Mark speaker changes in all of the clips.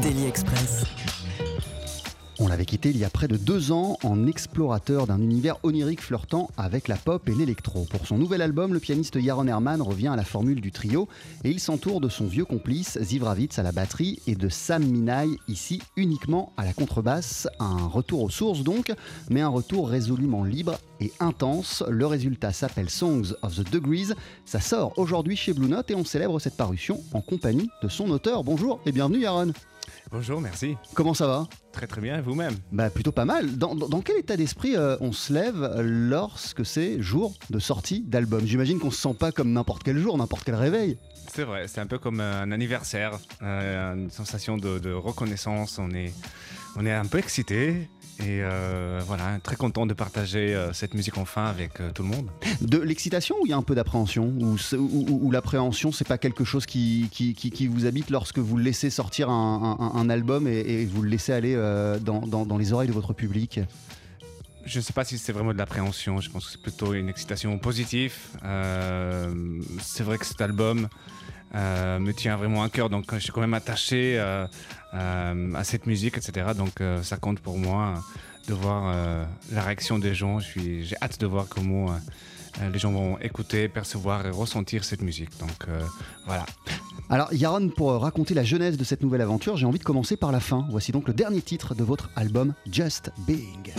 Speaker 1: Daily Express.
Speaker 2: On l'avait quitté il y a près de deux ans en explorateur d'un univers onirique flirtant avec la pop et l'électro. Pour son nouvel album, le pianiste Yaron Herman revient à la formule du trio et il s'entoure de son vieux complice Ziv Ravitz à la batterie et de Sam Minai ici uniquement à la contrebasse. Un retour aux sources donc, mais un retour résolument libre et intense. Le résultat s'appelle Songs of the Degrees. Ça sort aujourd'hui chez Blue Note et on célèbre cette parution en compagnie de son auteur. Bonjour et bienvenue Yaron.
Speaker 3: Bonjour, merci.
Speaker 2: Comment ça va
Speaker 3: Très très bien, vous-même
Speaker 2: Bah plutôt pas mal. Dans, dans- dans quel état d'esprit euh, on se lève lorsque c'est jour de sortie d'album? J'imagine qu'on se sent pas comme n'importe quel jour, n'importe quel réveil.
Speaker 3: C'est vrai, c'est un peu comme un anniversaire, euh, une sensation de, de reconnaissance. On est, on est un peu excité et euh, voilà, très content de partager euh, cette musique enfin avec euh, tout le monde.
Speaker 2: De l'excitation ou il y a un peu d'appréhension Ou, ou- ou- l'appréhension, c'est pas quelque chose qui, qui, qui- qui vous habite lorsque vous laissez sortir un, un- un album et, et vous le laissez aller dans, dans- dans les oreilles de votre public?
Speaker 3: Je ne sais pas si c'est vraiment de l'appréhension, je pense que c'est plutôt une excitation positive. C'est vrai que cet album euh, me tient vraiment à cœur, donc je suis quand même attaché euh, euh, à cette musique, etc. Donc ça compte pour moi de voir la réaction des gens. J'ai hâte de voir comment les gens vont écouter, percevoir et ressentir cette musique. Donc voilà.
Speaker 2: Alors Yaron, pour raconter la genèse de cette nouvelle aventure, j'ai envie de commencer par la fin. Voici donc le dernier titre de votre album Just Being.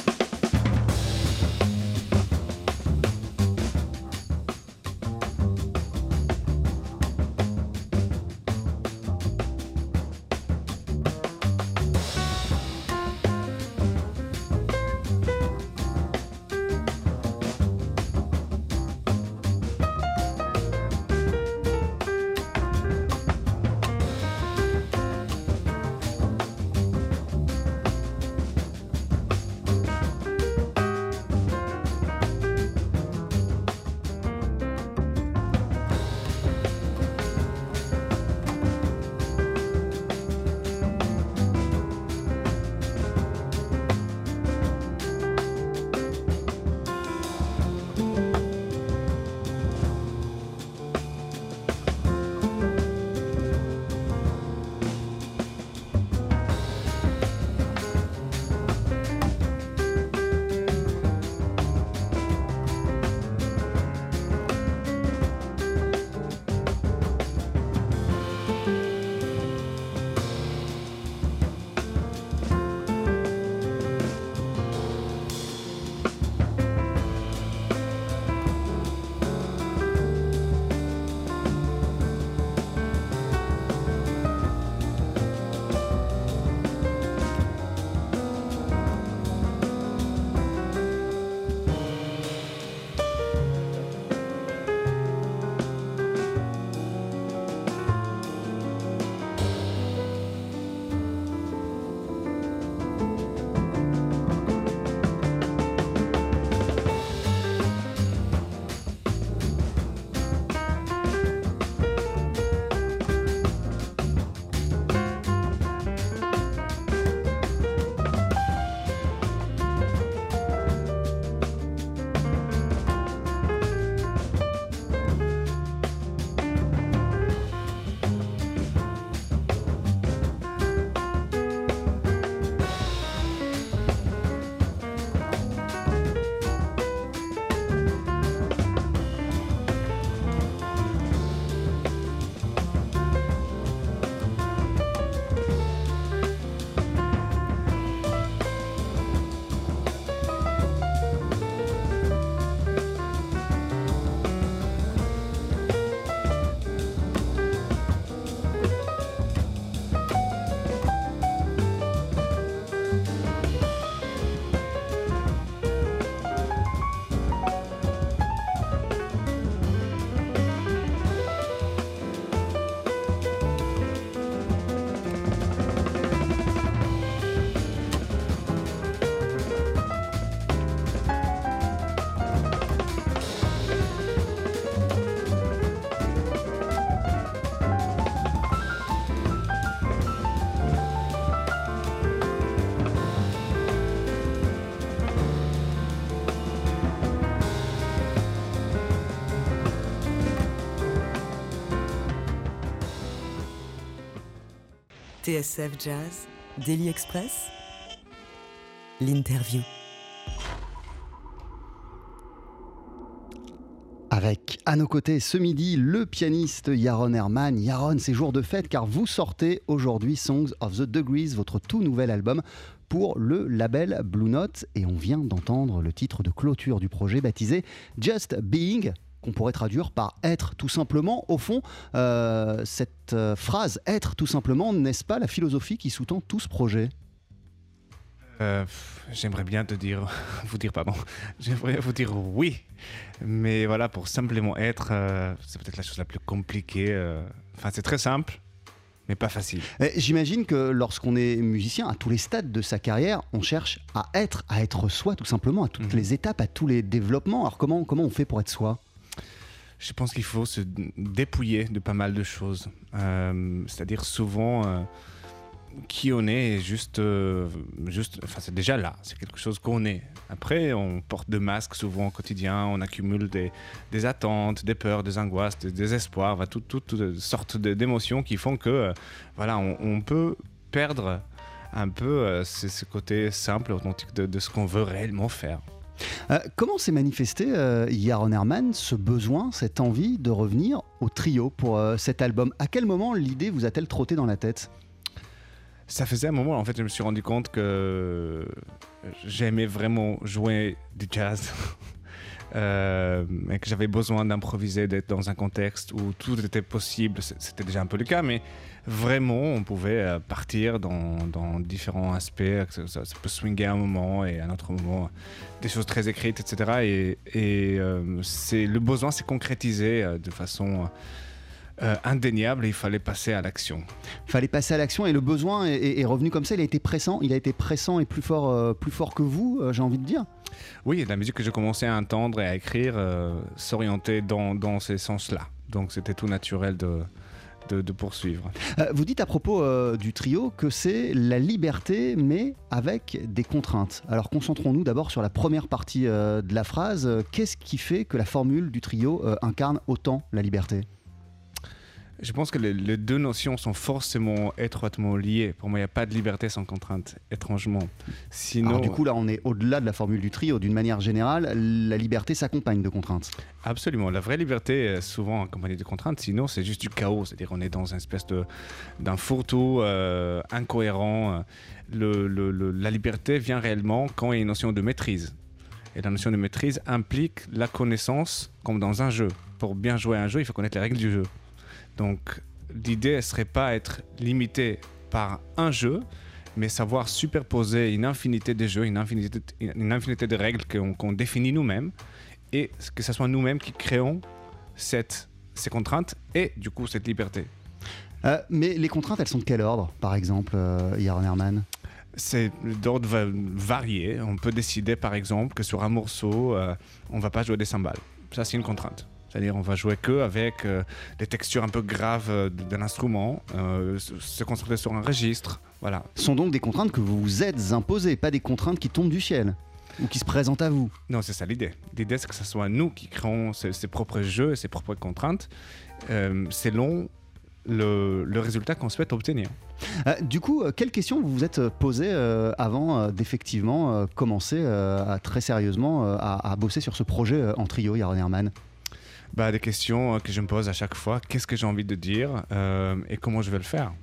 Speaker 1: TSF Jazz, Daily Express, l'interview.
Speaker 2: Avec à nos côtés ce midi le pianiste Yaron Herman. Yaron, c'est jour de fête car vous sortez aujourd'hui Songs of the Degrees, votre tout nouvel album pour le label Blue Note. Et on vient d'entendre le titre de clôture du projet baptisé Just Being qu'on pourrait traduire par être tout simplement. Au fond, euh, cette euh, phrase être tout simplement, n'est-ce pas la philosophie qui sous-tend tout ce projet?
Speaker 3: Euh, J'aimerais bien te dire, vous dire pardon, j'aimerais vous dire oui, mais voilà, pour simplement être, c'est peut-être la chose la plus compliquée. Enfin, c'est très simple, mais pas facile.
Speaker 2: Eh, J'imagine que lorsqu'on est musicien, à tous les stades de sa carrière, on cherche à être, à être soi tout simplement, à toutes
Speaker 3: Mhm.
Speaker 2: les étapes, à tous les développements. Alors comment, comment on fait pour être soi?
Speaker 3: Je pense qu'il faut se dépouiller de pas mal de choses. Euh, C'est-à-dire souvent euh, qui on est, est juste, euh, juste, enfin c'est déjà là, c'est quelque chose qu'on est. Après, on porte de masques souvent au quotidien, on accumule des, des attentes, des peurs, des angoisses, des désespoirs, toutes toutes- sortes d'émotions qui font que, voilà, on, peut perdre un peu ce côté simple, authentique de, de ce qu'on veut réellement faire.
Speaker 2: Euh, comment s'est manifesté, euh, Yaron Herman, ce besoin, cette envie de revenir au trio pour euh, cet album? À quel moment l'idée vous a-t-elle trotté dans la tête?
Speaker 3: Ça faisait un moment, en fait, je me suis rendu compte que j'aimais vraiment jouer du jazz. Euh, et que j'avais besoin d'improviser, d'être dans un contexte où tout était possible. C'était déjà un peu le cas, mais vraiment, on pouvait euh, partir dans, différents aspects. Ça, peut swinguer un moment et un autre moment, des choses très écrites, etc. Et, euh, le besoin s'est concrétisé euh, de façon euh, indéniable et il fallait passer à l'action.
Speaker 2: Fallait passer à l'action et le besoin est, revenu comme ça. Il a été pressant, il a été pressant et plus fort, euh, plus fort que vous, euh, j'ai envie de dire.
Speaker 3: Oui, la musique que j'ai commencé à entendre et à écrire s'orientait dans, dans ces sens-là. Donc c'était tout naturel de, de, de poursuivre.
Speaker 2: Euh, vous dites à propos euh, du trio que c'est la liberté, mais avec des contraintes. Alors concentrons-nous d'abord sur la première partie euh, de la phrase. Qu'est-ce qui fait que la formule du trio incarne autant la liberté?
Speaker 3: Je pense que les, les deux notions sont forcément étroitement liées. Pour moi, il n'y a pas de liberté sans contrainte, étrangement. Sinon,
Speaker 2: Alors du coup là on est au-delà de la formule du trio. D'une manière générale, la liberté s'accompagne de contraintes.
Speaker 3: absolument, la vraie liberté est souvent accompagnée de contraintes. Sinon, c'est juste du chaos. C'est-à-dire, on est dans une espèce d'un fourre-tout euh, incohérent. Le- le- le- la liberté vient réellement quand il y a une notion de maîtrise. Et la notion de maîtrise implique la connaissance comme dans un jeu. Pour bien jouer à un jeu, il faut connaître les règles du jeu. Donc l'idée ne serait pas être limité par un jeu, mais savoir superposer une infinité de jeux, une infinité, une infinité de règles qu'on qu'on définit nous-mêmes, et que ce soit nous-mêmes qui créons cette, ces contraintes et du coup cette liberté.
Speaker 2: Euh, mais les contraintes, elles sont de quel ordre, par exemple, euh, Yaron Herman?
Speaker 3: C'est d'ordre va- varié. On peut décider par exemple que sur un morceau, euh, on va pas jouer des cymbales. Ça, c'est une contrainte. C'est-à-dire, on va jouer que avec euh, des textures un peu graves euh, d'un instrument, euh, se concentrer sur un registre. Voilà.
Speaker 2: Ce sont donc des contraintes que vous vous êtes imposées, pas des contraintes qui tombent du ciel ou qui se présentent à vous.
Speaker 3: Non, c'est ça l'idée. L'idée, c'est que ce soit nous qui créons ses, ses propres jeux, ses propres contraintes, euh, selon le, le résultat qu'on souhaite obtenir.
Speaker 2: Euh, du coup, quelles questions vous vous êtes posées euh, avant d'effectivement commencer à, très sérieusement à, à bosser sur ce projet en trio, Yaron Herman?
Speaker 3: Bah, Des questions euh, que je me pose à chaque fois. Qu'est-ce que j'ai envie de dire euh, et comment je vais le faire?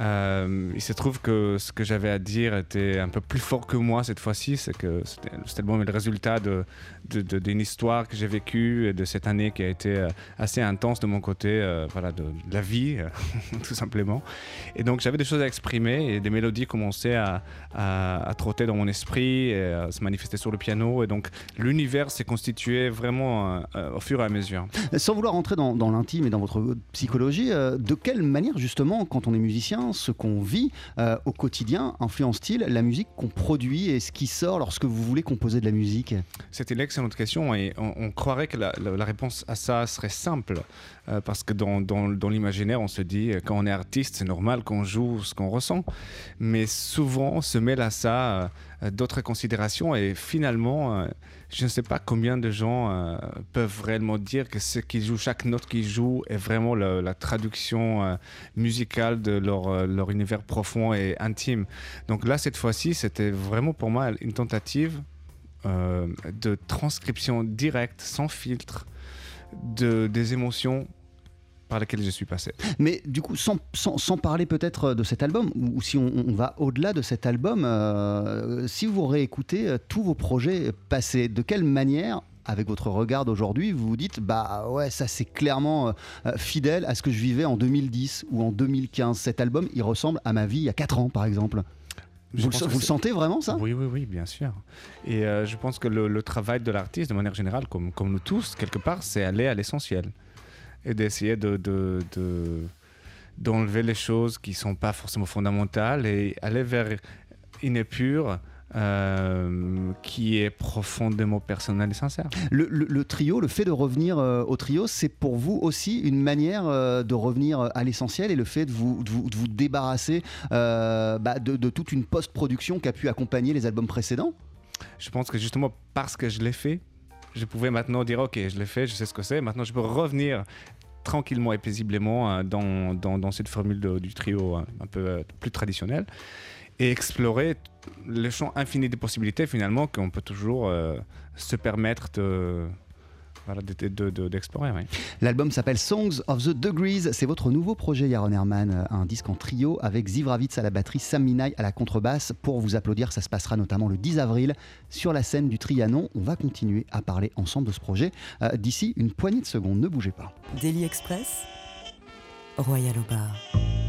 Speaker 3: Euh, il se trouve que ce que j'avais à dire était un peu plus fort que moi cette fois-ci. C'est que c'était le résultat de, de- de- d'une histoire que j'ai vécue et de cette année qui a été euh, assez intense de mon côté, euh, voilà, de, de la vie, tout simplement. Et donc j'avais des choses à exprimer et des mélodies commençaient à, trotter dans mon esprit et à se manifester sur le piano. Et donc l'univers s'est constitué vraiment au fur et à mesure.
Speaker 2: Sans vouloir rentrer dans, l'intime et dans votre psychologie, de quelle manière justement, quand on est musicien, ce qu'on vit euh, au quotidien influence-t-il la musique qu'on produit et ce qui sort lorsque vous voulez composer de la musique?
Speaker 3: C'était une excellente question et on, croirait que la, réponse à ça serait simple euh, parce que dans, dans- l'imaginaire on se dit euh, quand on est artiste c'est normal qu'on joue ce qu'on ressent mais souvent on se mêle à ça d'autres considérations. Et finalement, euh, je ne sais pas combien de gens euh, peuvent réellement dire que ce qu'ils jouent, chaque note qu'ils jouent est vraiment la, traduction euh, musicale de leur, euh, univers profond et intime. Donc là, cette fois-ci, c'était vraiment pour moi une tentative euh, de transcription directe, sans filtre, de, des émotions par lesquelles je suis passé.
Speaker 2: Mais du coup, sans, sans- sans parler peut-être de cet album, ou, si on, on va au-delà de cet album, euh, si vous réécoutez euh, tous vos projets passés, de quelle manière avec votre regard d'aujourd'hui, vous vous dites bah ouais ça c'est clairement euh, euh, fidèle à ce que je vivais en 2010 ou en 2015. Cet album il ressemble à ma vie il y a 4 ans par exemple. Vous, le, vous sentez vraiment ça?
Speaker 3: Oui, oui, oui, bien sûr. Et euh, je pense que le, le travail de l'artiste, de manière générale, comme, comme nous tous, quelque part, c'est aller à l'essentiel. Et d'essayer de, de- de- d'enlever les choses qui ne sont pas forcément fondamentales et aller vers une épure euh, qui est profondément personnelle et sincère.
Speaker 2: le, le- le trio, le fait de revenir euh, au trio, c'est pour vous aussi une manière euh, de revenir à l'essentiel et le fait de vous, de vous, de vous débarrasser euh, bah, de, de toute une post-production qui a pu accompagner les albums précédents?
Speaker 3: Je pense que justement parce que je l'ai fait, je pouvais maintenant dire ok, je l'ai fait, je sais ce que c'est. Maintenant, je peux revenir tranquillement et paisiblement euh, dans, dans, cette formule du trio euh, un peu euh, plus traditionnel et explorer le champ infini des possibilités finalement qu'on peut toujours se permettre de voilà, de- de- de- d'explorer. oui.
Speaker 2: L'album s'appelle Songs of the Degrees. C'est votre nouveau projet, Yaron Herman, euh, un disque en trio avec Ziv Ravitz à la batterie, Sam Minaï à la contrebasse. Pour vous applaudir, ça se passera notamment le 10 avril sur la scène du Trianon. On va continuer à parler ensemble de ce projet euh, d'ici une poignée de secondes. Ne bougez pas.
Speaker 1: Daily Express, Royal au bar.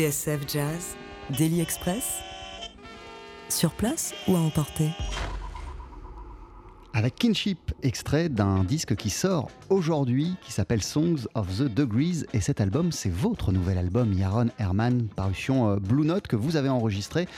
Speaker 1: TSF Jazz, Daily Express Sur place ou à emporter.
Speaker 2: Avec Kinship, extrait d'un disque qui sort aujourd'hui, qui s'appelle Songs of the Degrees. Et cet album, c'est votre nouvel album, Yaron Herman, parution euh, Blue Note, que vous avez enregistré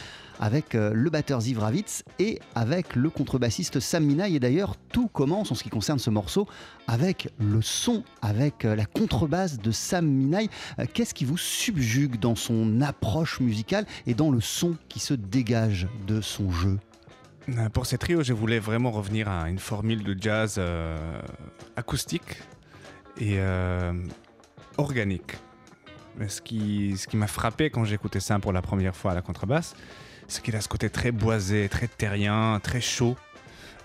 Speaker 2: avec euh, le batteur Ziv Ravitz et avec le contrebassiste Sam Minaï. Et d'ailleurs, tout commence en ce qui concerne ce morceau avec le son, avec euh, la contrebasse de Sam Minaï. Qu'est-ce qui vous subjugue dans son approche musicale et dans le son qui se dégage de son jeu?
Speaker 3: Pour ces trios, je voulais vraiment revenir à une formule de jazz euh, acoustique et euh, organique. Ce qui, ce qui m'a frappé quand j'écoutais ça pour la première fois à la contrebasse, c'est qu'il a ce côté très boisé, très terrien, très chaud.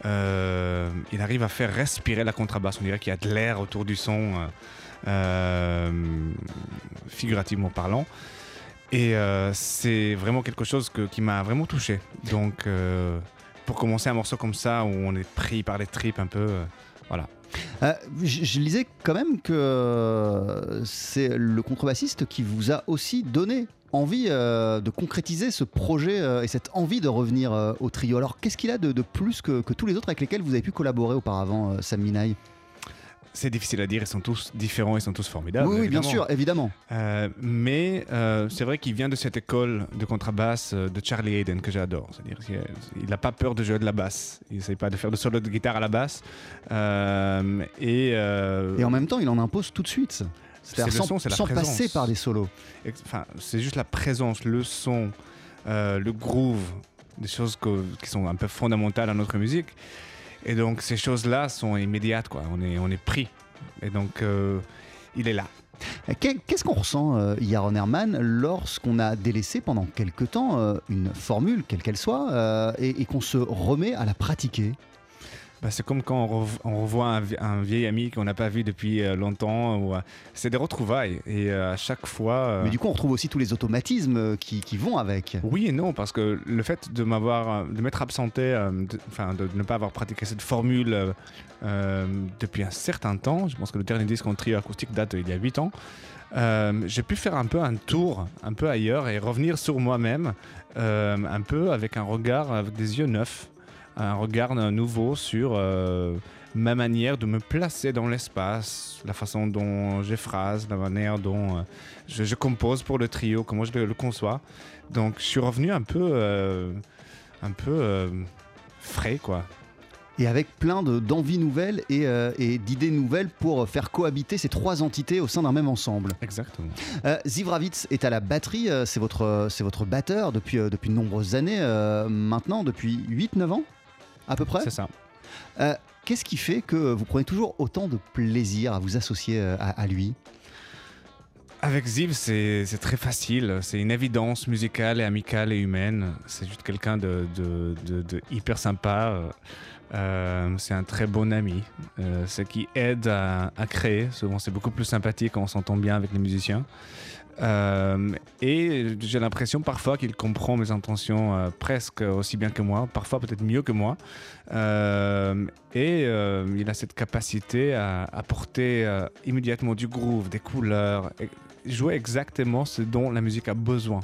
Speaker 3: Euh, il arrive à faire respirer la contrebasse. On dirait qu'il y a de l'air autour du son, euh, euh, figurativement parlant. Et euh, c'est vraiment quelque chose qui m'a vraiment touché. Donc, euh, pour commencer un morceau comme ça, où on est pris par les tripes un peu, euh, voilà.
Speaker 2: Euh, je, lisais quand même que euh, c'est le contrebassiste qui vous a aussi donné envie de concrétiser ce projet et cette envie de revenir au trio. Alors qu'est-ce qu'il a de, plus que, tous les autres avec lesquels vous avez pu collaborer auparavant, Sam
Speaker 3: C'est difficile à dire, ils sont tous différents, ils sont tous formidables.
Speaker 2: Oui, oui, bien sûr, évidemment.
Speaker 3: Euh, mais euh, c'est vrai qu'il vient de cette école de contrebasse euh, de Charlie Hayden que j'adore. C'est-à-dire qu'il n'a pas peur de jouer de la basse. Il n'essaie pas de faire de solo de guitare à la basse. Euh, et,
Speaker 2: Et en même temps, il en impose tout de suite. C'est-à-dire sans,
Speaker 3: son, la
Speaker 2: sans passer par des solos.
Speaker 3: enfin, c'est juste la présence, le son, le groove, des choses que- qui sont un peu fondamentales à notre musique. Et donc ces choses-là sont immédiates, quoi. On est, on est pris. Et donc euh, il est là.
Speaker 2: Euh, qu'est- Qu'est-ce qu'on ressent, euh, Yaron Herman, lorsqu'on a délaissé pendant quelque temps une formule, quelle qu'elle soit, et qu'on se remet à la pratiquer?
Speaker 3: Bah, c'est comme quand on, rev- on revoit un, vie- un vieil ami qu'on n'a pas vu depuis euh, longtemps. ou, euh, c'est des retrouvailles. Et euh, à chaque fois.
Speaker 2: Mais du coup, on retrouve aussi tous les automatismes qui, qui vont avec.
Speaker 3: Oui et non, parce que le fait de m'avoir, de m'être absenté, de- enfin de, ne pas avoir pratiqué cette formule depuis un certain temps, je pense que le dernier disque en trio acoustique date d'il y a 8 ans, euh, j'ai pu faire un peu un tour, un peu ailleurs et revenir sur moi-même, euh, un peu avec un regard, avec des yeux neufs, un regard nouveau sur euh, ma manière de me placer dans l'espace, la façon dont j'éphrase, la manière dont euh, je, je compose pour le trio, comment je le, le conçois. Donc je suis revenu un peu, euh, un peu frais quoi.
Speaker 2: Et avec plein de- d'envies nouvelles et, et d'idées nouvelles pour faire cohabiter ces trois entités au sein d'un même ensemble.
Speaker 3: Exactement.
Speaker 2: Euh, Ziv Ravitz est à la batterie, c'est votre, votre batteur depuis, depuis de nombreuses années, maintenant depuis 8-9 ans? À peu près.
Speaker 3: C'est ça.
Speaker 2: Euh, Qu'est-ce qui fait que vous prenez toujours autant de plaisir à vous associer euh, à, à lui?
Speaker 3: Avec Ziv, c'est très facile. C'est une évidence musicale et amicale et humaine. C'est juste quelqu'un de, de- de- de hyper sympa. Euh, c'est un très bon ami. Euh, ce qui aide à, à créer. Souvent, c'est beaucoup plus sympathique quand on s'entend bien avec les musiciens. Euh, et j'ai l'impression parfois qu'il comprend mes intentions euh, presque aussi bien que moi, parfois peut-être mieux que moi. Euh, et il a cette capacité à apporter immédiatement du groove, des couleurs, et jouer exactement ce dont la musique a besoin.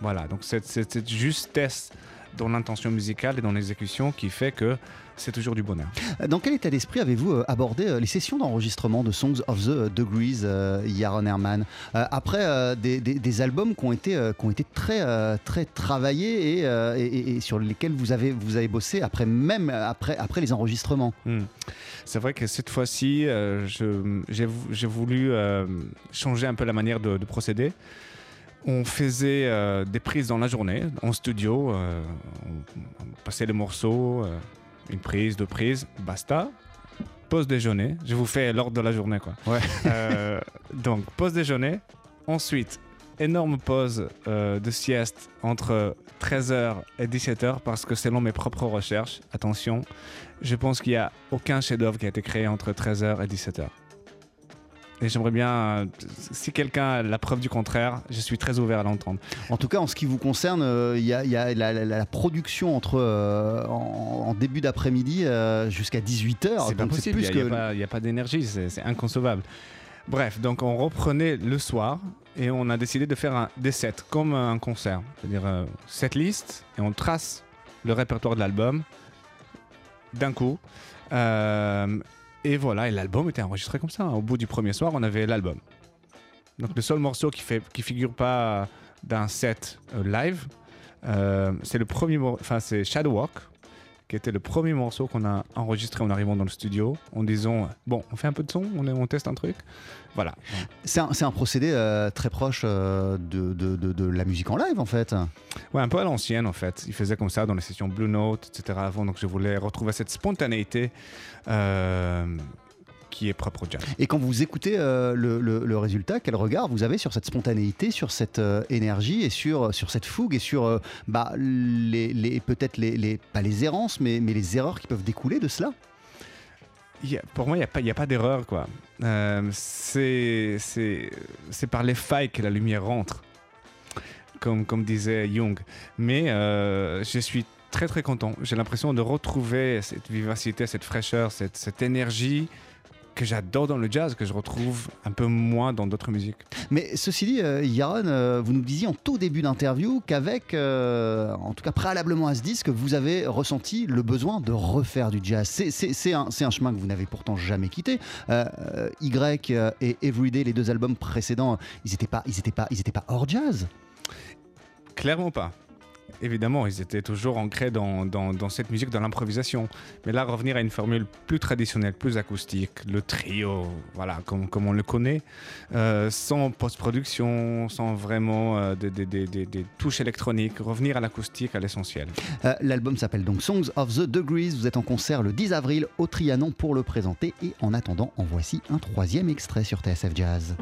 Speaker 3: Voilà, donc cette- cette justesse dans l'intention musicale et dans l'exécution qui fait que c'est toujours du bonheur.
Speaker 2: Dans quel état d'esprit avez-vous euh, abordé euh, les sessions d'enregistrement de Songs of the Degrees, euh, Yaron Herman Après des, des- des albums qui ont été, qui ont été très, très travaillés et, et- et- et sur lesquels vous avez, vous avez bossé après, même après, après les enregistrements?
Speaker 3: Hmm. C'est vrai que cette fois-ci, euh, j'ai vou- j'ai voulu euh, changer un peu la manière de, de procéder. On faisait euh, des prises dans la journée, en studio. euh, on, on passait les morceaux, euh, une prise, deux prises, basta. Pause déjeuner. Je vous fais l'ordre de la journée, quoi.
Speaker 2: Ouais.
Speaker 3: Euh, donc, pause déjeuner. Ensuite, énorme pause euh, de sieste entre 13h et 17h parce que selon mes propres recherches, attention, je pense qu'il n'y a aucun chef-d'œuvre qui a été créé entre 13h et 17h. Et j'aimerais bien, euh, si quelqu'un a la preuve du contraire, je suis très ouvert à l'entendre.
Speaker 2: En tout cas, en ce qui vous concerne, euh, il y, a, il y a la, la- la production entre euh, en, en début d'après-midi jusqu'à 18h.
Speaker 3: C'est pas possible, il n'y a,
Speaker 2: que
Speaker 3: pas- a d'énergie, c'est inconcevable. Bref, donc on reprenait le soir et on a décidé de faire un, des sets comme un concert. C'est-à-dire euh, set list et on trace le répertoire de l'album d'un coup. Euh, et voilà, et l'album était enregistré comme ça. Au bout du premier soir, on avait l'album. Donc le seul morceau qui fait figure pas d'un set euh, live, euh, c'est le premier, enfin c'est Shadow Walk, qui était le premier morceau qu'on a enregistré en arrivant dans le studio, en disant bon, on fait un peu de son, on, on teste un truc, voilà.
Speaker 2: C'est un, procédé euh, très proche euh, de, de- de- de la musique en live en fait.
Speaker 3: Ouais, un peu à l'ancienne en fait. Il faisait comme ça dans les sessions Blue Note, etc. Avant, donc je voulais retrouver cette spontanéité euh, qui est propre au jazz.
Speaker 2: Et quand vous écoutez euh, le, le- le résultat, quel regard vous avez sur cette spontanéité, sur cette euh, énergie et sur, sur cette fougue et sur euh, bah, les, les- peut-être les, les- pas les errances, mais, mais les erreurs qui peuvent découler de cela?
Speaker 3: A- pour moi, il n'y a pas, il y a pas d'erreur, quoi. Euh, c'est, par les failles que la lumière rentre, comme, comme disait Jung. Mais euh, je suis très très content. J'ai l'impression de retrouver cette vivacité, cette fraîcheur, cette, cette énergie que j'adore dans le jazz, que je retrouve un peu moins dans d'autres musiques.
Speaker 2: Mais ceci dit, euh, Yaron, euh, vous nous disiez en tout début d'interview qu'avec, euh, en tout cas préalablement à ce disque, vous avez ressenti le besoin de refaire du jazz. C'est- un, chemin que vous n'avez pourtant jamais quitté. Y et Everyday, les deux albums précédents, ils n'étaient pas, ils étaient pas, ils étaient pas hors jazz.
Speaker 3: Clairement pas. Évidemment, ils étaient toujours ancrés dans, cette musique, dans l'improvisation. Mais là, revenir à une formule plus traditionnelle, plus acoustique, le trio, voilà, comme, on le connaît, euh, sans post-production, sans vraiment euh, des touches électroniques, revenir à l'acoustique, à l'essentiel.
Speaker 2: Euh, L'album s'appelle donc Songs of the Degrees. Vous êtes en concert le 10 avril au Trianon pour le présenter. Et en attendant, en voici un troisième extrait sur TSF Jazz.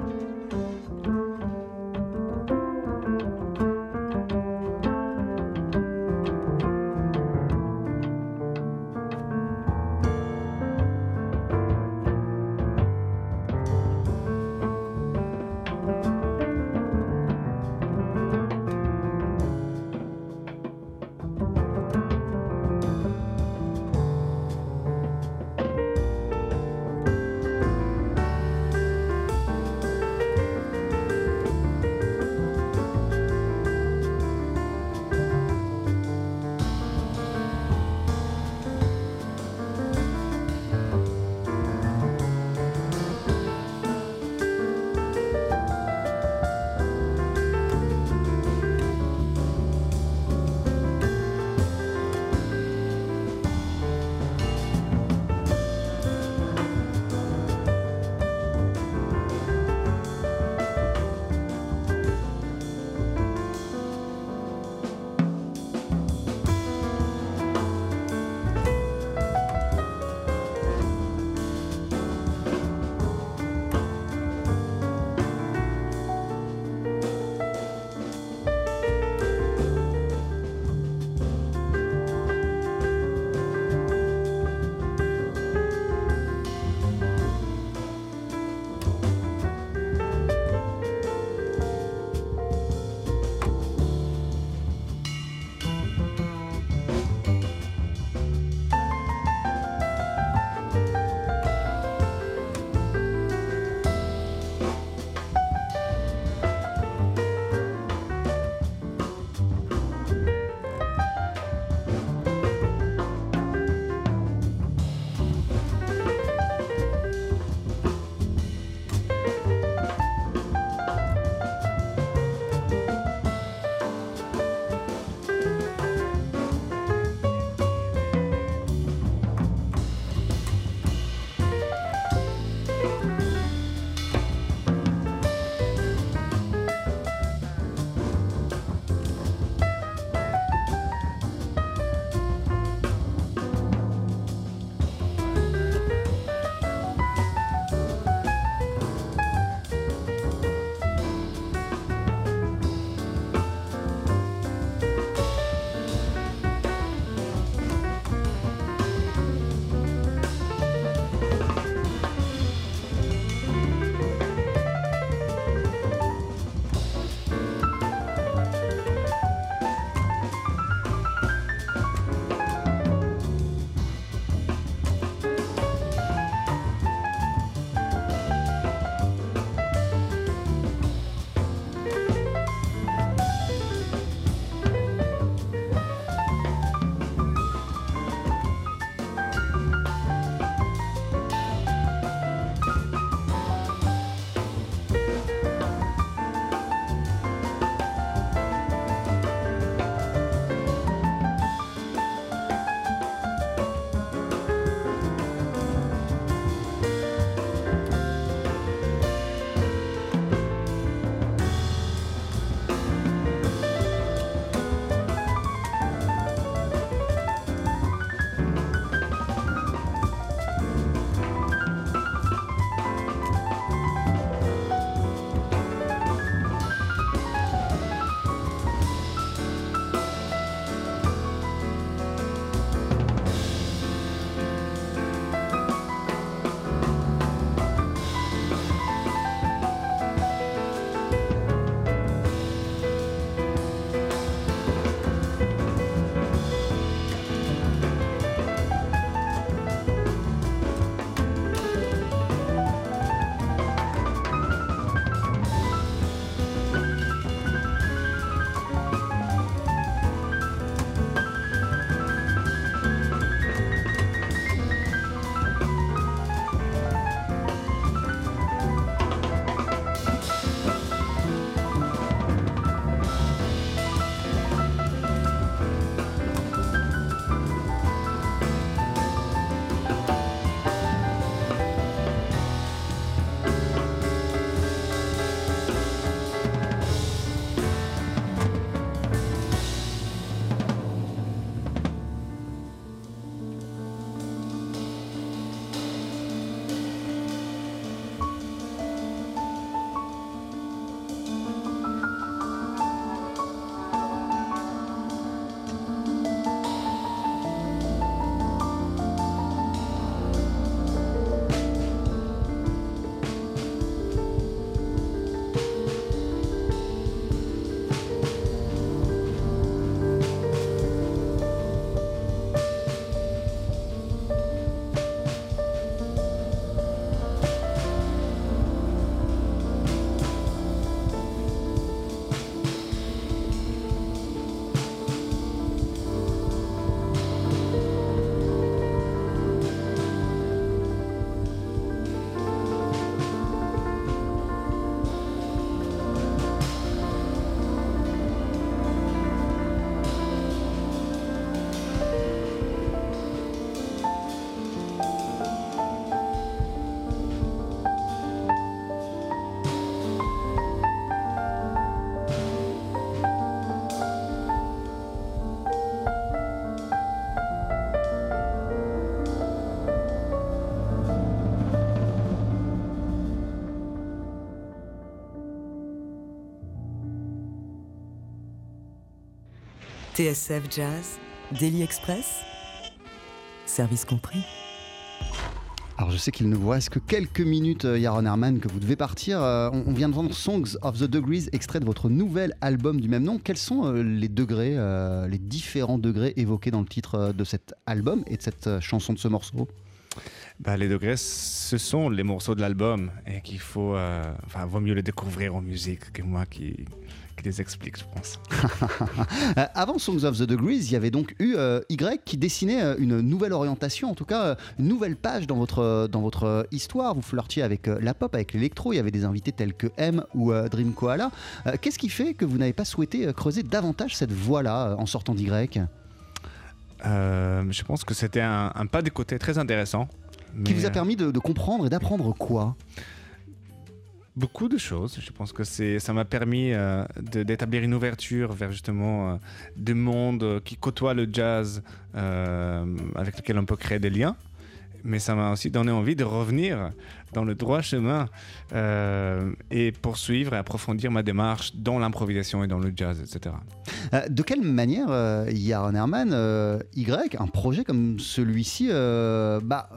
Speaker 1: TSF Jazz, Daily Express, service compris.
Speaker 2: Alors je sais qu'il ne vous reste que quelques minutes, euh, Yaron Herman, que vous devez partir. Euh, on, on vient de vendre Songs of the Degrees, extrait de votre nouvel album du même nom. Quels sont euh, les degrés, euh, les différents degrés évoqués dans le titre de cet album et de cette chanson de ce morceau?
Speaker 3: Bah, les degrés, ce sont les morceaux de l'album et qu'il faut, euh, enfin, vaut mieux les découvrir en musique que moi qui, qui les explique, je pense.
Speaker 2: Avant Songs of the Degrees, il y avait donc eu euh, Y qui dessinait euh, une nouvelle orientation, en tout cas euh, une nouvelle page dans votre, dans votre histoire. Vous flirtiez avec la pop, avec l'électro, il y avait des invités tels que M ou Dream Koala. Qu'est-ce qui fait que vous n'avez pas souhaité creuser davantage cette voie-là en sortant d'Y?
Speaker 3: Euh, je pense que c'était un, un pas de côté très intéressant.
Speaker 2: Qui vous a permis de, de comprendre et d'apprendre quoi?
Speaker 3: Beaucoup de choses. Je pense que ça m'a permis euh, d'établir une ouverture vers justement euh, des mondes qui côtoient le jazz, euh, avec lequel on peut créer des liens. Mais ça m'a aussi donné envie de revenir dans le droit chemin euh, et poursuivre et approfondir ma démarche dans l'improvisation et dans le jazz, etc.
Speaker 2: Euh, De quelle manière, euh, Yaron Herman, euh, Y, un projet comme celui-ci, bah,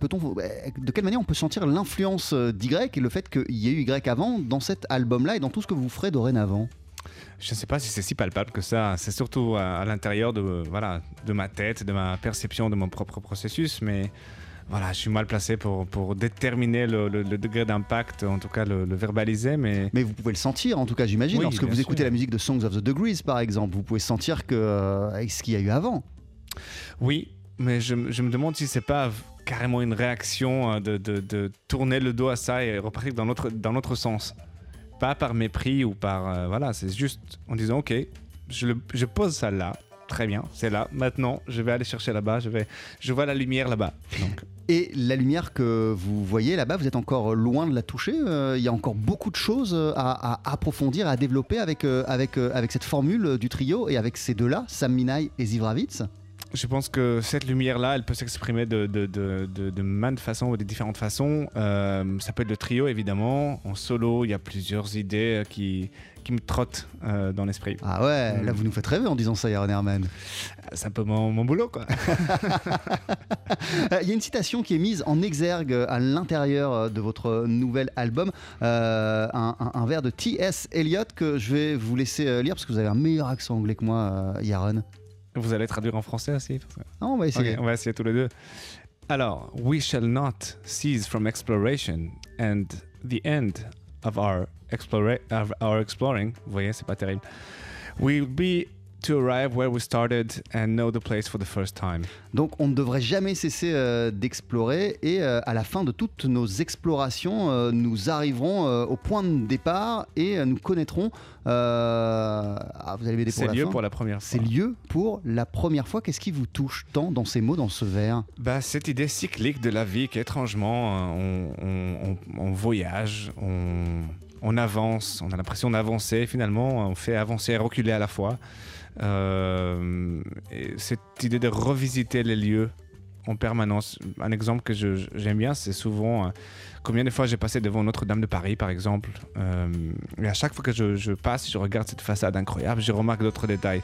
Speaker 2: peut-on, de quelle manière on peut sentir l'influence d'Y et le fait qu'il y ait eu Y avant dans cet album-là et dans tout ce que vous ferez dorénavant?
Speaker 3: Je ne sais pas si c'est si palpable que ça. C'est surtout à, à l'intérieur de, voilà, de ma tête, de ma perception de mon propre processus. Mais voilà, je suis mal placé pour, pour déterminer le, le- le degré d'impact, en tout cas le, le verbaliser. Mais
Speaker 2: Mais vous pouvez le sentir, en tout cas, j'imagine.
Speaker 3: Oui,
Speaker 2: Lorsque vous
Speaker 3: sûr.
Speaker 2: écoutez la musique de Songs of the Degrees, par exemple, vous pouvez sentir que euh, ce qu'il y a eu avant.
Speaker 3: oui, mais je, me- je me demande si c'est pas carrément une réaction euh, de, de- de tourner le dos à ça et repartir dans l'autre dans l'autre sens. Pas par mépris ou par euh, voilà, c'est juste en disant ok, je, je pose ça là. Très bien, c'est là. Maintenant, je vais aller chercher là-bas. Je vais, je vois la lumière là-bas.
Speaker 2: Et la lumière que vous voyez là-bas, vous êtes encore loin de la toucher. euh, il y a encore beaucoup de choses à, approfondir, à développer avec, euh, avec, euh, avec cette formule du trio et avec ces deux-là, Sam Minai et Zivravitz.
Speaker 3: Je pense que cette lumière-là, elle peut s'exprimer de, de, de, de, de maintes façons ou de différentes façons. Euh, ça peut être le trio, évidemment. En solo, il y a plusieurs idées euh, qui, qui me trottent euh, dans l'esprit.
Speaker 2: Ah ouais,
Speaker 3: Mm.
Speaker 2: là vous nous faites rêver en disant ça, Yaron Herman.
Speaker 3: C'est un peu mon, mon boulot, quoi.
Speaker 2: Il y a une citation qui est mise en exergue à l'intérieur de votre nouvel album, euh, un, un- un vers de T.S. Eliot que je vais vous laisser lire parce que vous avez un meilleur accent anglais que moi, Yaron.
Speaker 3: Vous allez traduire en français aussi
Speaker 2: Non, on va essayer.
Speaker 3: On va essayer tous les deux. Alors, we shall not cease from exploration and the end of our, explora- our exploring. Vous voyez, c'est pas terrible. We'll be to arrive where we started and know the place for the first time.
Speaker 2: Donc on ne devrait jamais cesser euh, d'explorer et euh, à la fin de toutes nos explorations, euh, nous arriverons au point de départ et nous connaîtrons. ah, vous allez m'aider pour
Speaker 3: C'est
Speaker 2: la
Speaker 3: lieu
Speaker 2: fin.
Speaker 3: pour la première
Speaker 2: C'est
Speaker 3: fois.
Speaker 2: lieu pour la première fois. Qu'est-ce qui vous touche tant dans ces mots, dans ce vers?
Speaker 3: Bah, cette idée cyclique de la vie qu'étrangement, on, on- on- on voyage, on, on avance, on a l'impression d'avancer finalement, on fait avancer et reculer à la fois. Euh, et cette idée de revisiter les lieux en permanence. Un exemple que j'aime bien, c'est souvent euh, combien de fois j'ai passé devant Notre-Dame de Paris, par exemple. Euh, et à chaque fois que je, passe, je regarde cette façade incroyable, je remarque d'autres détails.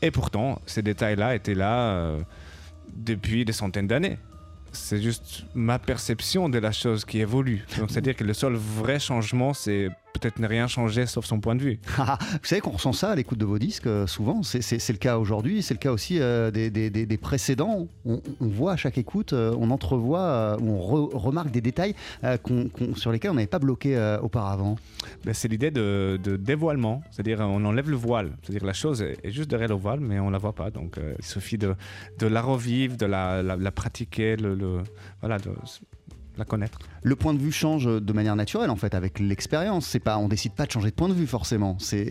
Speaker 3: Et pourtant, ces détails-là étaient là depuis des centaines d'années. C'est juste ma perception de la chose qui évolue. Donc, c'est-à-dire que le seul vrai changement, c'est peut-être ne rien changer sauf son point de vue.
Speaker 2: Vous savez qu'on ressent ça à l'écoute de vos disques, euh, souvent. C'est- le cas aujourd'hui, c'est le cas aussi euh, des, des- des- des précédents. On, on voit à chaque écoute, euh, on entrevoit, on re- remarque des détails qu'on- sur lesquels on n'avait pas bloqué auparavant.
Speaker 3: Ben, c'est l'idée de, de dévoilement, c'est-à-dire on enlève le voile, c'est-à-dire la chose est, juste derrière le voile, mais on la voit pas. Donc il suffit de, de la revivre, de la, la- la pratiquer, le, le- voilà, de la connaître.
Speaker 2: Le point de vue change de manière naturelle, en fait, avec l'expérience. C'est pas, on décide pas de changer de point de vue, forcément. C'est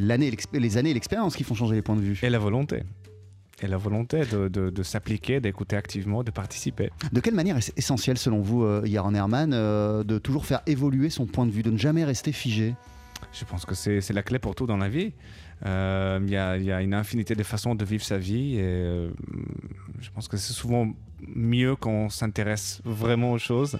Speaker 2: l'année, les années l'expérience qui font changer les points de vue.
Speaker 3: Et la volonté. Et la volonté de, de- de s'appliquer, d'écouter activement, de participer.
Speaker 2: De quelle manière est-ce essentiel, selon vous, euh, Yaron Herman, euh, de toujours faire évoluer son point de vue, de ne jamais rester figé?
Speaker 3: Je pense que c'est la clé pour tout dans la vie. Euh, Il y, a, il y a une infinité de façons de vivre sa vie et euh, je pense que c'est souvent mieux quand on s'intéresse vraiment aux choses,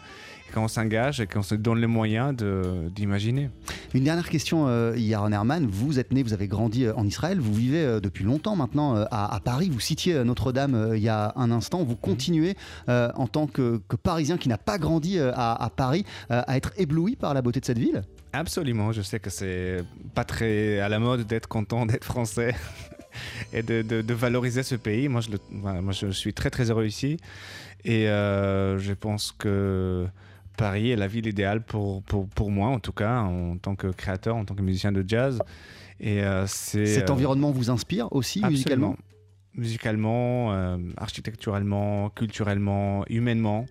Speaker 3: quand on s'engage et qu'on se donne les moyens de- d'imaginer.
Speaker 2: Une dernière question, euh, Yaron Herman. Vous êtes né, vous avez grandi euh, en Israël, vous vivez euh, depuis longtemps maintenant euh, à, à Paris. Vous citiez Notre-Dame il y a un instant. Vous continuez en tant que, que Parisien qui n'a pas grandi à, à Paris à être ébloui par la beauté de cette ville?
Speaker 3: Absolument, je sais que c'est pas très à la mode d'être content d'être français et de, de- de valoriser ce pays. Moi je, le- moi, je suis très très heureux ici et euh, je pense que Paris est la ville idéale pour, pour, pour moi, en tout cas, en tant que créateur, en tant que musicien de jazz. Et euh, c'est
Speaker 2: Cet
Speaker 3: euh,
Speaker 2: environnement vous inspire aussi musicalement?
Speaker 3: Musicalement, euh, architecturalement, culturellement, humainement.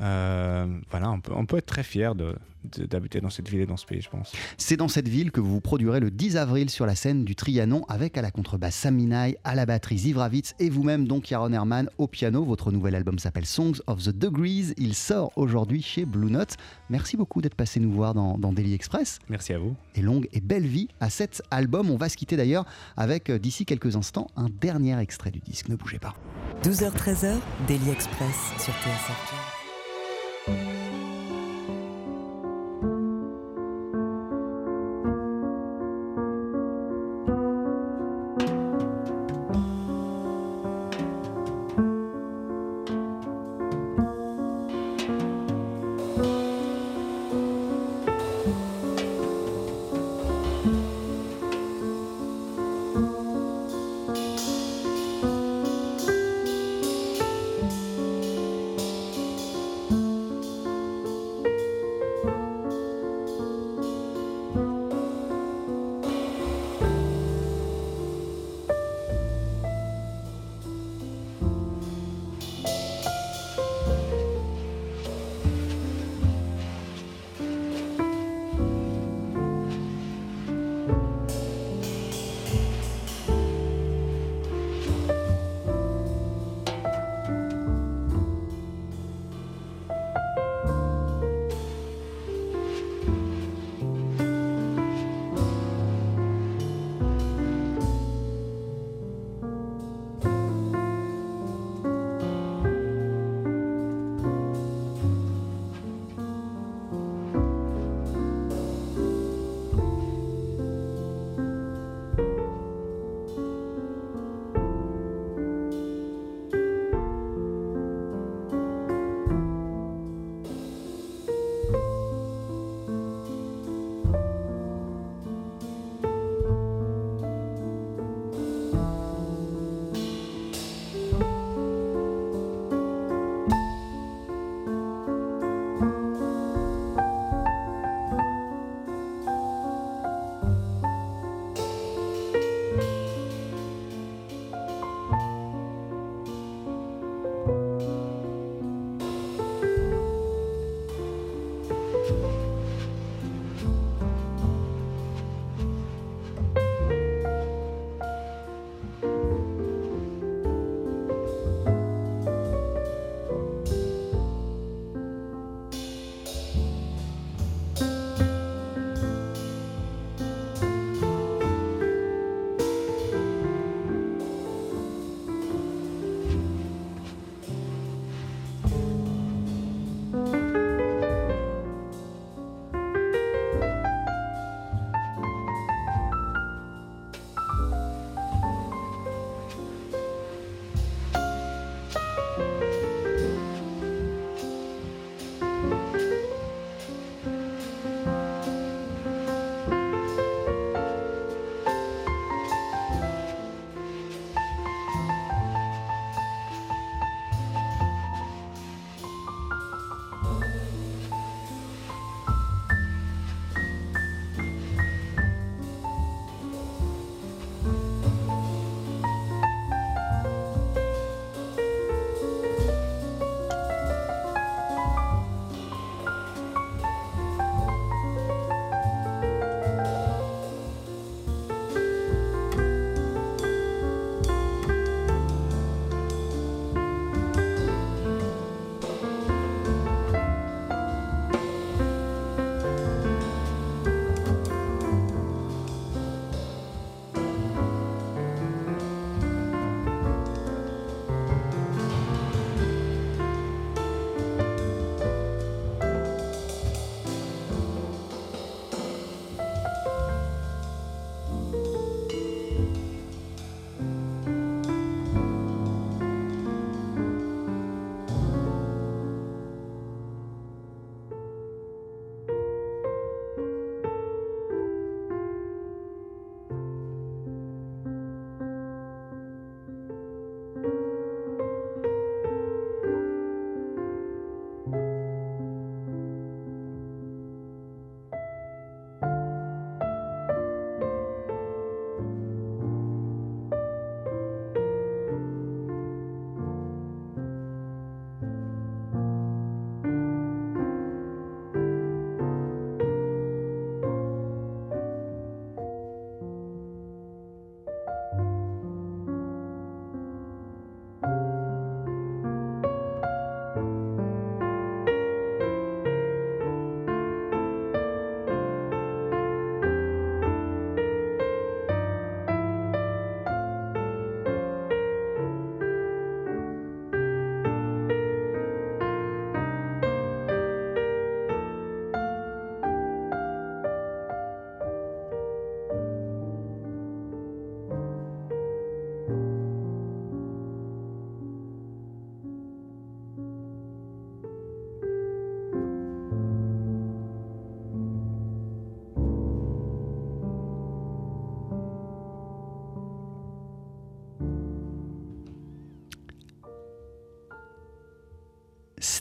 Speaker 3: Euh, voilà, on peut, on peut être très fier d'habiter dans cette ville et dans ce pays, je pense.
Speaker 2: C'est dans cette ville que vous vous produirez le 10 avril sur la scène du Trianon avec à la contrebasse Saminaï, à la batterie Zivravitz et vous-même donc Yaron Herman au piano. Votre nouvel album s'appelle Songs of the Degrees. Il sort aujourd'hui chez Blue Note. Merci beaucoup d'être passé nous voir dans, dans Daily Express.
Speaker 3: Merci à vous.
Speaker 2: Et longue et belle vie à cet album. On va se quitter d'ailleurs avec euh, d'ici quelques instants un dernier extrait du disque. Ne bougez pas.
Speaker 1: 12h-13h, Daily Express sur TSF Jazz.
Speaker 4: Thank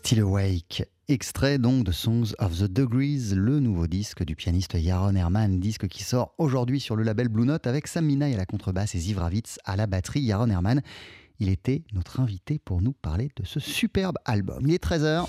Speaker 2: Still Awake, extrait donc de Songs of the Degrees, le nouveau disque du pianiste Yaron Herman, disque qui sort aujourd'hui sur le label Blue Note avec Sam Minaï à la contrebasse et Ziv Ravitz à la batterie. Yaron Herman, il était notre invité pour nous parler de ce superbe album. Il est 13h.